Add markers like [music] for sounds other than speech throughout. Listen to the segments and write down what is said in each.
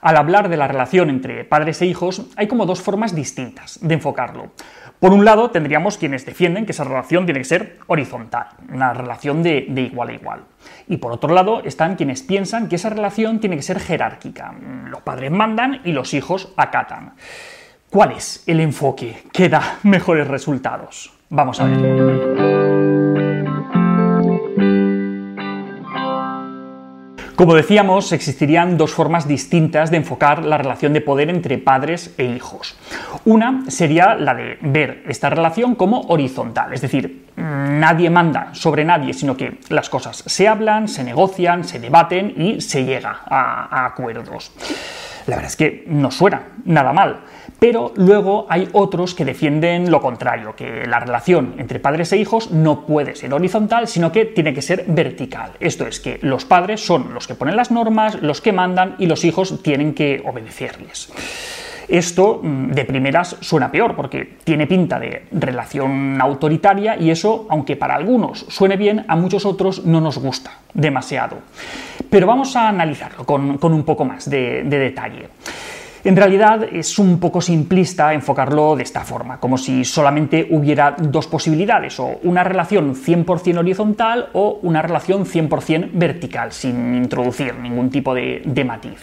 Al hablar de la relación entre padres e hijos, hay como dos formas distintas de enfocarlo. Por un lado, tendríamos quienes defienden que esa relación tiene que ser horizontal, una relación de, igual a igual. Y por otro lado, están quienes piensan que esa relación tiene que ser jerárquica. Los padres mandan y los hijos acatan. ¿Cuál es el enfoque que da [laughs] mejores resultados? Vamos a ver. Como decíamos, existirían dos formas distintas de enfocar la relación de poder entre padres e hijos. Una sería la de ver esta relación como horizontal, es decir, nadie manda sobre nadie, sino que las cosas se hablan, se negocian, se debaten y se llega a, acuerdos. La verdad es que no suena nada mal. Pero luego hay otros que defienden lo contrario, que la relación entre padres e hijos no puede ser horizontal, sino que tiene que ser vertical. Esto es que los padres son los que ponen las normas, los que mandan y los hijos tienen que obedecerles. Esto mm, de primeras suena peor porque tiene pinta de relación autoritaria y eso, aunque para algunos suene bien, a muchos otros no nos gusta demasiado. Pero vamos a analizarlo con, un poco más de detalle. En realidad es un poco simplista enfocarlo de esta forma, como si solamente hubiera dos posibilidades, o una relación 100% horizontal o una relación 100% vertical, sin introducir ningún tipo de, matiz.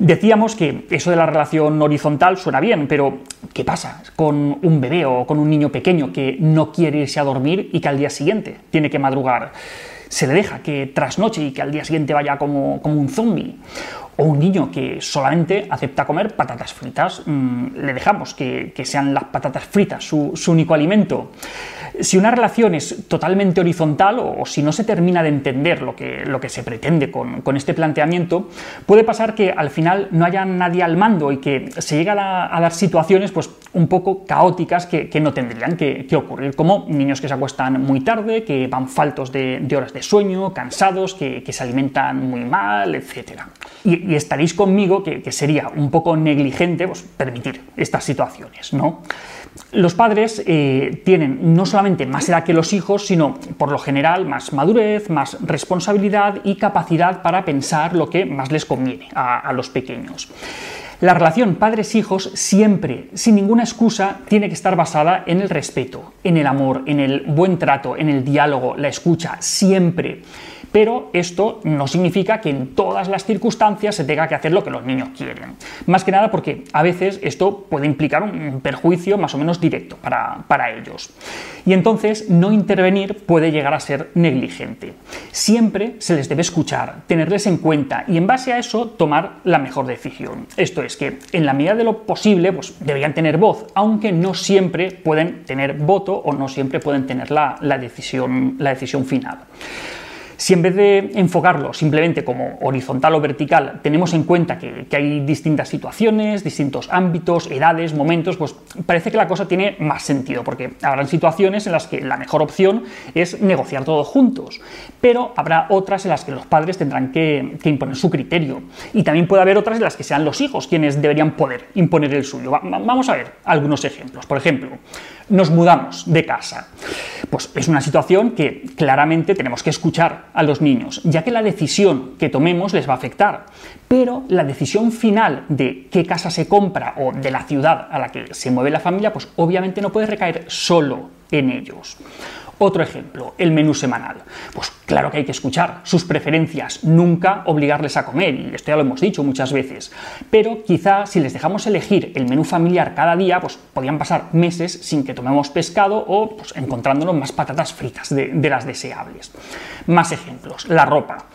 Decíamos que eso de la relación horizontal suena bien, pero ¿qué pasa con un bebé o con un niño pequeño que no quiere irse a dormir y que al día siguiente tiene que madrugar? Se le deja que trasnoche y que al día siguiente vaya como, como un zombie o un niño que solamente acepta comer patatas fritas, mm, le dejamos que, sean las patatas fritas su, único alimento. Si una relación es totalmente horizontal o, si no se termina de entender lo que, lo que se pretende con, este planteamiento, puede pasar que al final no haya nadie al mando y que se lleguen a, dar situaciones pues, un poco caóticas que, no tendrían que, ocurrir, como niños que se acuestan muy tarde, que van faltos de, horas de sueño, cansados, que, se alimentan muy mal, etc. estaréis conmigo que, sería un poco negligente pues, permitir estas situaciones, ¿no? Los padres eh, tienen no solamente más edad que los hijos, sino por lo general más madurez, más responsabilidad y capacidad para pensar lo que más les conviene a, los pequeños. La relación padres-hijos siempre, sin ninguna excusa, tiene que estar basada en el respeto, en el amor, en el buen trato, en el diálogo, la escucha, siempre. Pero esto no significa que en todas las circunstancias se tenga que hacer lo que los niños quieren. Más que nada porque a veces esto puede implicar un perjuicio más o menos directo para, para ellos. Y entonces no intervenir puede llegar a ser negligente. Siempre se les debe escuchar, tenerles en cuenta y en base a eso tomar la mejor decisión. Esto es que en la medida de lo posible pues, deberían tener voz, aunque no siempre pueden tener voto o no siempre pueden tener la, la decisión, la decisión final. Si en vez de enfocarlo simplemente como horizontal o vertical, tenemos en cuenta que, hay distintas situaciones, distintos ámbitos, edades, momentos, pues parece que la cosa tiene más sentido, porque habrán situaciones en las que la mejor opción es negociar todos juntos, pero habrá otras en las que los padres tendrán que, imponer su criterio, y también puede haber otras en las que sean los hijos quienes deberían poder imponer el suyo. vamos a ver algunos ejemplos. Por ejemplo, nos mudamos de casa. Pues es una situación que claramente tenemos que escuchar a los niños, ya que la decisión que tomemos les va a afectar. Pero la decisión final de qué casa se compra o de la ciudad a la que se mueve la familia, pues obviamente no puede recaer solo en ellos. Otro ejemplo, el menú semanal. Pues claro que hay que escuchar sus preferencias, nunca obligarles a comer, y esto ya lo hemos dicho muchas veces. Pero quizá si les dejamos elegir el menú familiar cada día, pues podrían pasar meses sin que tomemos pescado o pues, encontrándonos más patatas fritas de, las deseables. Más ejemplos, la ropa.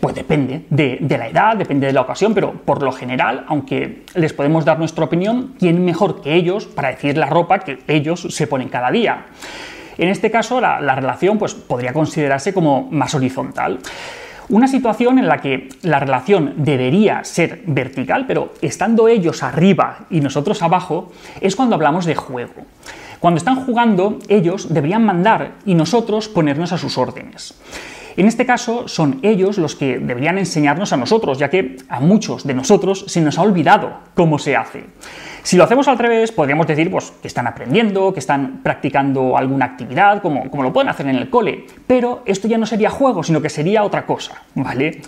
Pues depende de, de, la edad, depende de la ocasión, pero por lo general, aunque les podemos dar nuestra opinión, ¿quién mejor que ellos para decir la ropa que ellos se ponen cada día? En este caso, la, relación pues, podría considerarse como más horizontal. Una situación en la que la relación debería ser vertical, pero estando ellos arriba y nosotros abajo, es cuando hablamos de juego. Cuando están jugando, ellos deberían mandar y nosotros ponernos a sus órdenes. En este caso, son ellos los que deberían enseñarnos a nosotros, ya que a muchos de nosotros se nos ha olvidado cómo se hace. Si lo hacemos al revés, podríamos decir pues, que están aprendiendo, que están practicando alguna actividad, como, como lo pueden hacer en el cole, pero esto ya no sería juego, sino que sería otra cosa, ¿vale?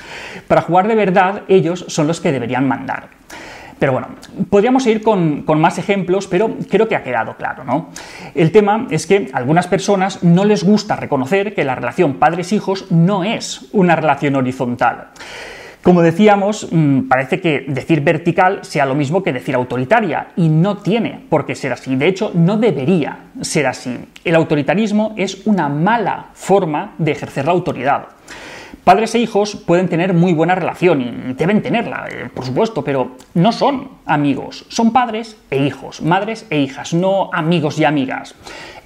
Para jugar de verdad, ellos son los que deberían mandar. Pero bueno, podríamos ir con, con, más ejemplos, pero creo que ha quedado claro, ¿no? El tema es que a algunas personas no les gusta reconocer que la relación padres-hijos no es una relación horizontal. Como decíamos, mm, parece que decir vertical sea lo mismo que decir autoritaria, y no tiene por qué ser así. De hecho, no debería ser así. El autoritarismo es una mala forma de ejercer la autoridad. Padres e hijos pueden tener muy buena relación y deben tenerla, eh, por supuesto, pero no son amigos, son padres e hijos, madres e hijas, no amigos y amigas.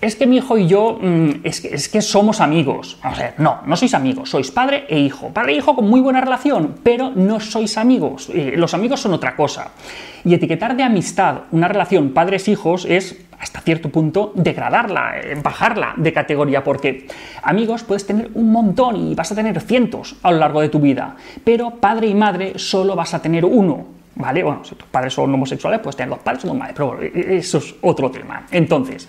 Es que mi hijo y yo mm, es, que, somos amigos. O sea, no, no sois amigos, sois padre e hijo. Padre e hijo con muy buena relación, pero no sois amigos. Eh, los amigos son otra cosa. Y etiquetar de amistad una relación padres-hijos es hasta cierto punto degradarla, eh, bajarla de categoría, porque amigos puedes tener un montón y vas a tener cientos a lo largo de tu vida, pero padre y madre solo vas a tener uno. ¿Vale? Bueno, si tus padres son homosexuales, puedes tener dos padres o dos madres, pero e-, eso es otro tema. Entonces,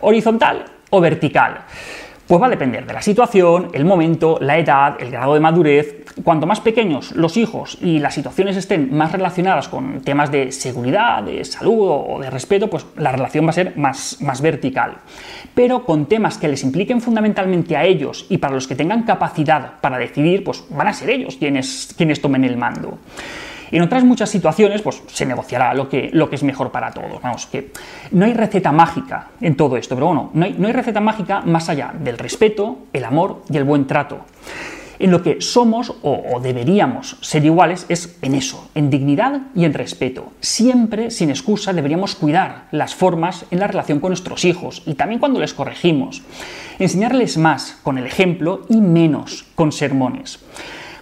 horizontal o vertical. Pues va a depender de la situación, el momento, la edad, el grado de madurez. Cuanto más pequeños los hijos y las situaciones estén más relacionadas con temas de seguridad, de salud o de respeto, pues la relación va a ser más, más vertical. Pero con temas que les impliquen fundamentalmente a ellos y para los que tengan capacidad para decidir, pues van a ser ellos quienes, quienes tomen el mando. En otras muchas situaciones, pues se negociará lo que, lo que es mejor para todos. Vamos, que no hay receta mágica en todo esto, pero bueno, no hay, no hay receta mágica más allá del respeto, el amor y el buen trato. En lo que somos o, o, deberíamos ser iguales es en eso, en dignidad y en respeto. Siempre, sin excusa, deberíamos cuidar las formas en la relación con nuestros hijos y también cuando les corregimos. Enseñarles más con el ejemplo y menos con sermones.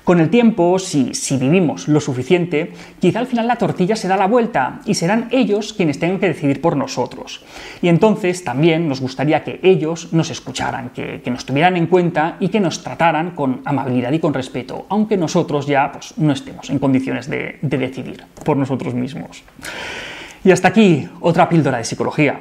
Con el tiempo, si, vivimos lo suficiente, quizá al final la tortilla se da la vuelta y serán ellos quienes tengan que decidir por nosotros. Y entonces también nos gustaría que ellos nos escucharan, que, nos tuvieran en cuenta y que nos trataran con amabilidad y con respeto, aunque nosotros ya pues, no estemos en condiciones de decidir por nosotros mismos. Y hasta aquí otra píldora de psicología.